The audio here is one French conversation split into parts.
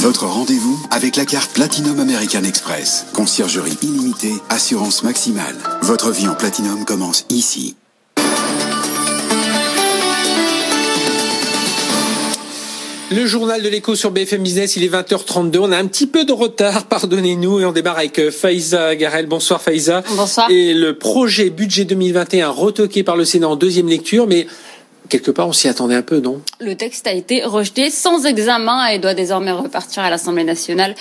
Votre rendez-vous avec la carte Platinum American Express. Conciergerie illimitée, assurance maximale. Votre vie en Platinum commence ici. Le journal de l'écho sur BFM Business, il est 20h32. On a un petit peu de retard, pardonnez-nous, et on démarre avec euh, Faiza Garel. Bonsoir Faiza. Bonsoir. Et le projet budget 2021 retoqué par le Sénat en deuxième lecture, mais quelque part on s'y attendait un peu, non? Le texte a été rejeté sans examen et doit désormais repartir à l'Assemblée nationale.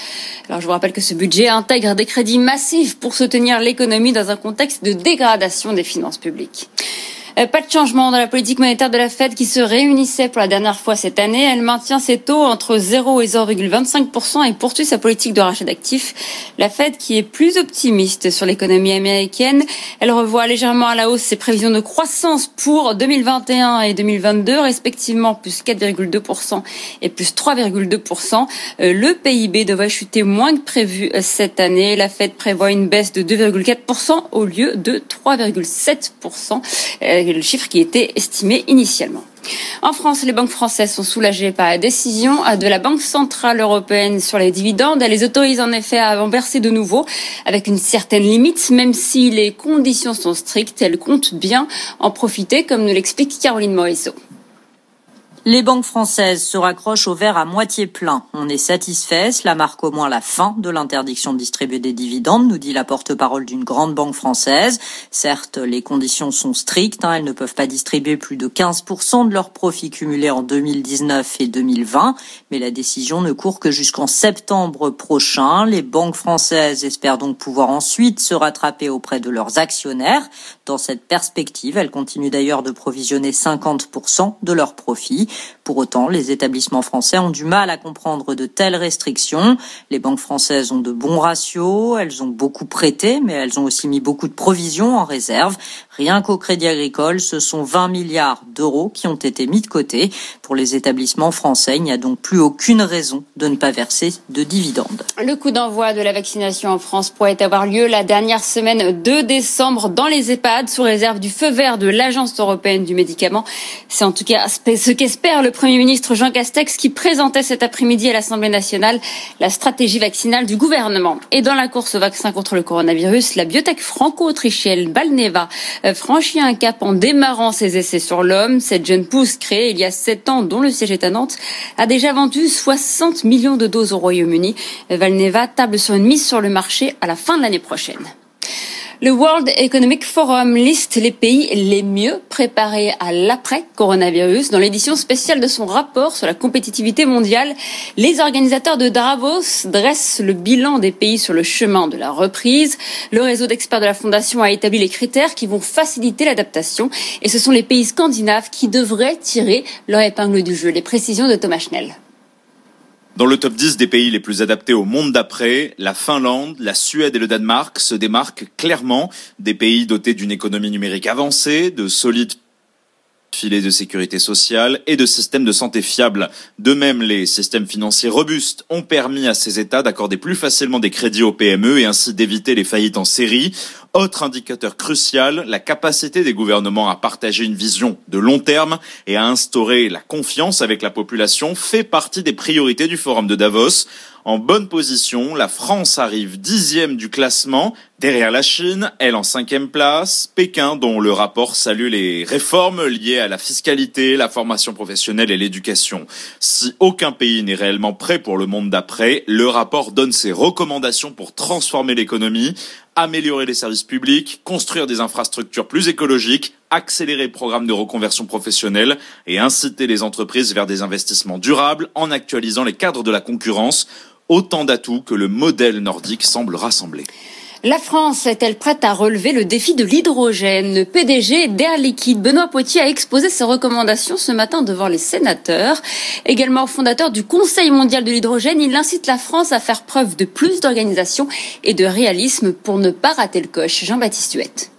Alors je vous rappelle que ce budget intègre des crédits massifs pour soutenir l'économie dans un contexte de dégradation des finances publiques. Euh, pas de changement dans la politique monétaire de la Fed qui se réunissait pour la dernière fois cette année. Elle maintient ses taux entre 0 et 0,25% et poursuit sa politique de rachat d'actifs. La Fed qui est plus optimiste sur l'économie américaine, elle revoit légèrement à la hausse ses prévisions de croissance pour 2021 et 2022, respectivement plus 4,2% et plus 3,2%. Euh, le PIB devrait chuter moins que prévu euh, cette année. La Fed prévoit une baisse de 2,4% au lieu de 3,7% le chiffre qui était estimé initialement. En France, les banques françaises sont soulagées par la décision de la Banque centrale européenne sur les dividendes. Elle les autorise en effet à en verser de nouveau avec une certaine limite, même si les conditions sont strictes. Elle compte bien en profiter, comme nous l'explique Caroline Morisseau. Les banques françaises se raccrochent au verre à moitié plein. On est satisfait, cela marque au moins la fin de l'interdiction de distribuer des dividendes, nous dit la porte-parole d'une grande banque française. Certes, les conditions sont strictes, hein, elles ne peuvent pas distribuer plus de 15% de leurs profits cumulés en 2019 et 2020, mais la décision ne court que jusqu'en septembre prochain. Les banques françaises espèrent donc pouvoir ensuite se rattraper auprès de leurs actionnaires. Dans cette perspective, elles continuent d'ailleurs de provisionner 50% de leurs profits. Pour autant, les établissements français ont du mal à comprendre de telles restrictions. Les banques françaises ont de bons ratios, elles ont beaucoup prêté, mais elles ont aussi mis beaucoup de provisions en réserve. Rien qu'au Crédit Agricole, ce sont 20 milliards d'euros qui ont été mis de côté. Pour les établissements français, il n'y a donc plus aucune raison de ne pas verser de dividendes. Le coup d'envoi de la vaccination en France pourrait avoir lieu la dernière semaine de décembre dans les EHPAD sous réserve du feu vert de l'Agence européenne du médicament. C'est en tout cas ce qu'espère le Premier ministre Jean Castex qui présentait cet après-midi à l'Assemblée nationale la stratégie vaccinale du gouvernement. Et dans la course au vaccin contre le coronavirus, la biotech franco-autrichienne Balneva franchit un cap en démarrant ses essais sur l'homme. Cette jeune pousse créée il y a sept ans, dont le siège est à Nantes, a déjà vendu 60 millions de doses au Royaume-Uni. Valneva table sur une mise sur le marché à la fin de l'année prochaine. Le World Economic Forum liste les pays les mieux préparés à l'après-coronavirus. Dans l'édition spéciale de son rapport sur la compétitivité mondiale, les organisateurs de Davos dressent le bilan des pays sur le chemin de la reprise. Le réseau d'experts de la Fondation a établi les critères qui vont faciliter l'adaptation et ce sont les pays scandinaves qui devraient tirer leur épingle du jeu. Les précisions de Thomas Schnell. Dans le top 10 des pays les plus adaptés au monde d'après, la Finlande, la Suède et le Danemark se démarquent clairement des pays dotés d'une économie numérique avancée, de solides filets de sécurité sociale et de systèmes de santé fiables. De même, les systèmes financiers robustes ont permis à ces États d'accorder plus facilement des crédits aux PME et ainsi d'éviter les faillites en série. Autre indicateur crucial, la capacité des gouvernements à partager une vision de long terme et à instaurer la confiance avec la population fait partie des priorités du Forum de Davos. En bonne position, la France arrive dixième du classement, derrière la Chine, elle en cinquième place, Pékin dont le rapport salue les réformes liées à la fiscalité, la formation professionnelle et l'éducation. Si aucun pays n'est réellement prêt pour le monde d'après, le rapport donne ses recommandations pour transformer l'économie améliorer les services publics, construire des infrastructures plus écologiques, accélérer le programme de reconversion professionnelle et inciter les entreprises vers des investissements durables en actualisant les cadres de la concurrence. Autant d'atouts que le modèle nordique semble rassembler. La France est-elle prête à relever le défi de l'hydrogène? Le PDG d'Air Liquide, Benoît Poitier, a exposé ses recommandations ce matin devant les sénateurs. Également fondateur du Conseil mondial de l'hydrogène, il incite la France à faire preuve de plus d'organisation et de réalisme pour ne pas rater le coche. Jean-Baptiste Huette.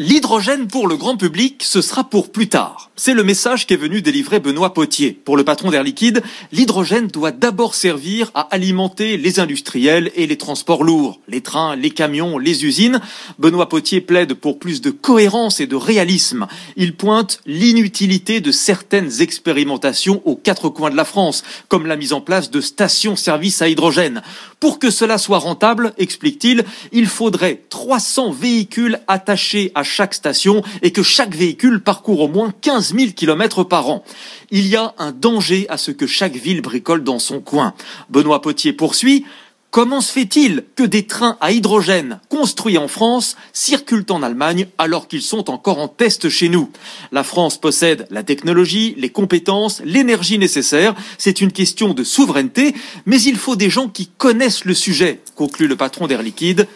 L'hydrogène pour le grand public, ce sera pour plus tard. C'est le message qu'est venu délivrer Benoît Potier. Pour le patron d'Air Liquide, l'hydrogène doit d'abord servir à alimenter les industriels et les transports lourds, les trains, les camions, les usines. Benoît Potier plaide pour plus de cohérence et de réalisme. Il pointe l'inutilité de certaines expérimentations aux quatre coins de la France, comme la mise en place de stations-service à hydrogène. Pour que cela soit rentable, explique-t-il, il faudrait 300 véhicules attachés à chaque station et que chaque véhicule parcourt au moins 15 000 km par an. Il y a un danger à ce que chaque ville bricole dans son coin. Benoît Potier poursuit. Comment se fait-il que des trains à hydrogène construits en France circulent en Allemagne alors qu'ils sont encore en test chez nous? La France possède la technologie, les compétences, l'énergie nécessaire. C'est une question de souveraineté, mais il faut des gens qui connaissent le sujet, conclut le patron d'Air Liquide,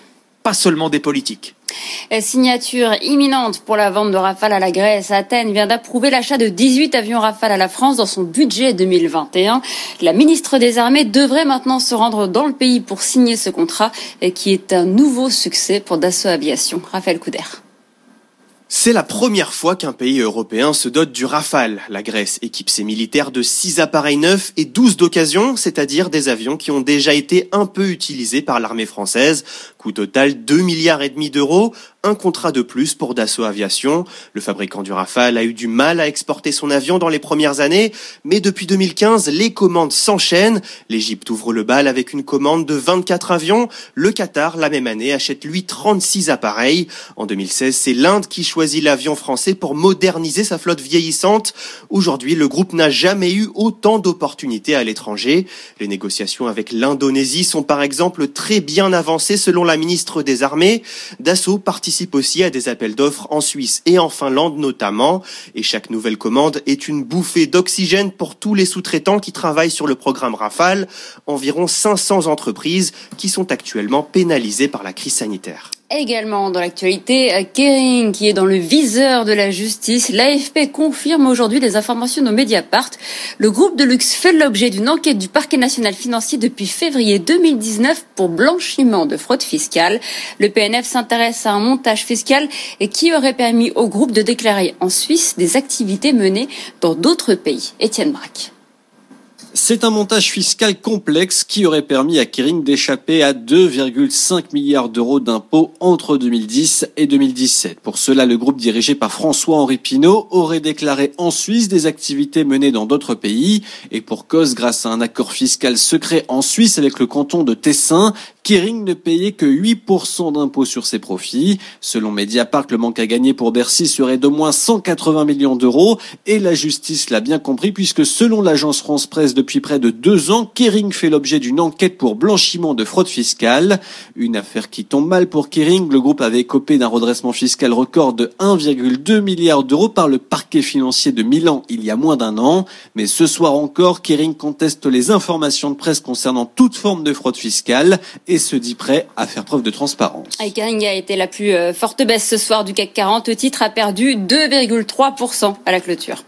pas seulement des politiques. Signature imminente pour la vente de Rafale à la Grèce. Athènes vient d'approuver l'achat de 18 avions Rafale à la France dans son budget 2021. La ministre des Armées devrait maintenant se rendre dans le pays pour signer ce contrat qui est un nouveau succès pour Dassault Aviation. Raphaël Couder. C'est la première fois qu'un pays européen se dote du Rafale. La Grèce équipe ses militaires de 6 appareils neufs et 12 d'occasion, c'est-à-dire des avions qui ont déjà été un peu utilisés par l'armée française. Coût total 2 milliards et demi d'euros, un contrat de plus pour Dassault Aviation. Le fabricant du Rafale a eu du mal à exporter son avion dans les premières années, mais depuis 2015, les commandes s'enchaînent. L'Égypte ouvre le bal avec une commande de 24 avions. Le Qatar, la même année, achète lui 36 appareils. En 2016, c'est l'Inde qui choisit l'avion français pour moderniser sa flotte vieillissante. Aujourd'hui, le groupe n'a jamais eu autant d'opportunités à l'étranger. Les négociations avec l'Indonésie sont par exemple très bien avancées selon la ministre des Armées. Dassault participe participe aussi à des appels d'offres en Suisse et en Finlande notamment. Et chaque nouvelle commande est une bouffée d'oxygène pour tous les sous-traitants qui travaillent sur le programme Rafale. Environ 500 entreprises qui sont actuellement pénalisées par la crise sanitaire. Également dans l'actualité, Kering qui est dans le viseur de la justice. L'AFP confirme aujourd'hui des informations aux Mediapart. Le groupe de luxe fait l'objet d'une enquête du parquet national financier depuis février 2019 pour blanchiment de fraude fiscale. Le PNF s'intéresse à un montage fiscal et qui aurait permis au groupe de déclarer en Suisse des activités menées dans d'autres pays. Étienne Braque. C'est un montage fiscal complexe qui aurait permis à Kering d'échapper à 2,5 milliards d'euros d'impôts entre 2010 et 2017. Pour cela, le groupe dirigé par François-Henri Pinault aurait déclaré en Suisse des activités menées dans d'autres pays et pour cause grâce à un accord fiscal secret en Suisse avec le canton de Tessin, Kering ne payait que 8% d'impôts sur ses profits. Selon Mediapart, le manque à gagner pour Bercy serait d'au moins 180 millions d'euros et la justice l'a bien compris puisque selon l'agence France Presse depuis près de deux ans, Kering fait l'objet d'une enquête pour blanchiment de fraude fiscale. Une affaire qui tombe mal pour Kering. Le groupe avait copé d'un redressement fiscal record de 1,2 milliard d'euros par le parquet financier de Milan il y a moins d'un an. Mais ce soir encore, Kering conteste les informations de presse concernant toute forme de fraude fiscale et se dit prêt à faire preuve de transparence. Kering a été la plus euh, forte baisse ce soir du CAC 40. Le titre a perdu 2,3% à la clôture.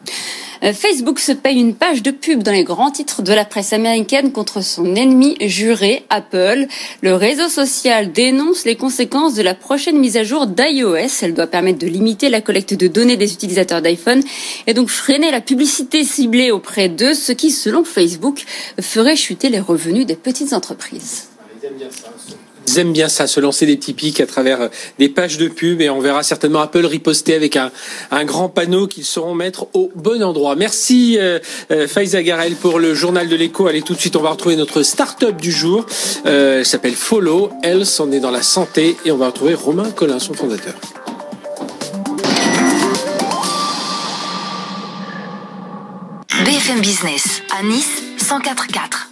Euh, Facebook se paye une page de pub dans les grands titres de la presse américaine contre son ennemi juré, Apple. Le réseau social dénonce les conséquences de la prochaine mise à jour d'iOS. Elle doit permettre de limiter la collecte de données des utilisateurs d'iPhone et donc freiner la publicité ciblée auprès d'eux, ce qui, selon Facebook, ferait chuter les revenus des petites entreprises. Ils aiment bien ça, se lancer des petits pics à travers euh, des pages de pub et on verra certainement Apple riposter avec un, un grand panneau qu'ils sauront mettre au bon endroit. Merci euh, euh, Faiza Garel pour le journal de l'écho. Allez tout de suite, on va retrouver notre start-up du jour. Euh, elle s'appelle Follow. Else, on est dans la santé et on va retrouver Romain Collin, son fondateur. BFM Business à Nice 104.4.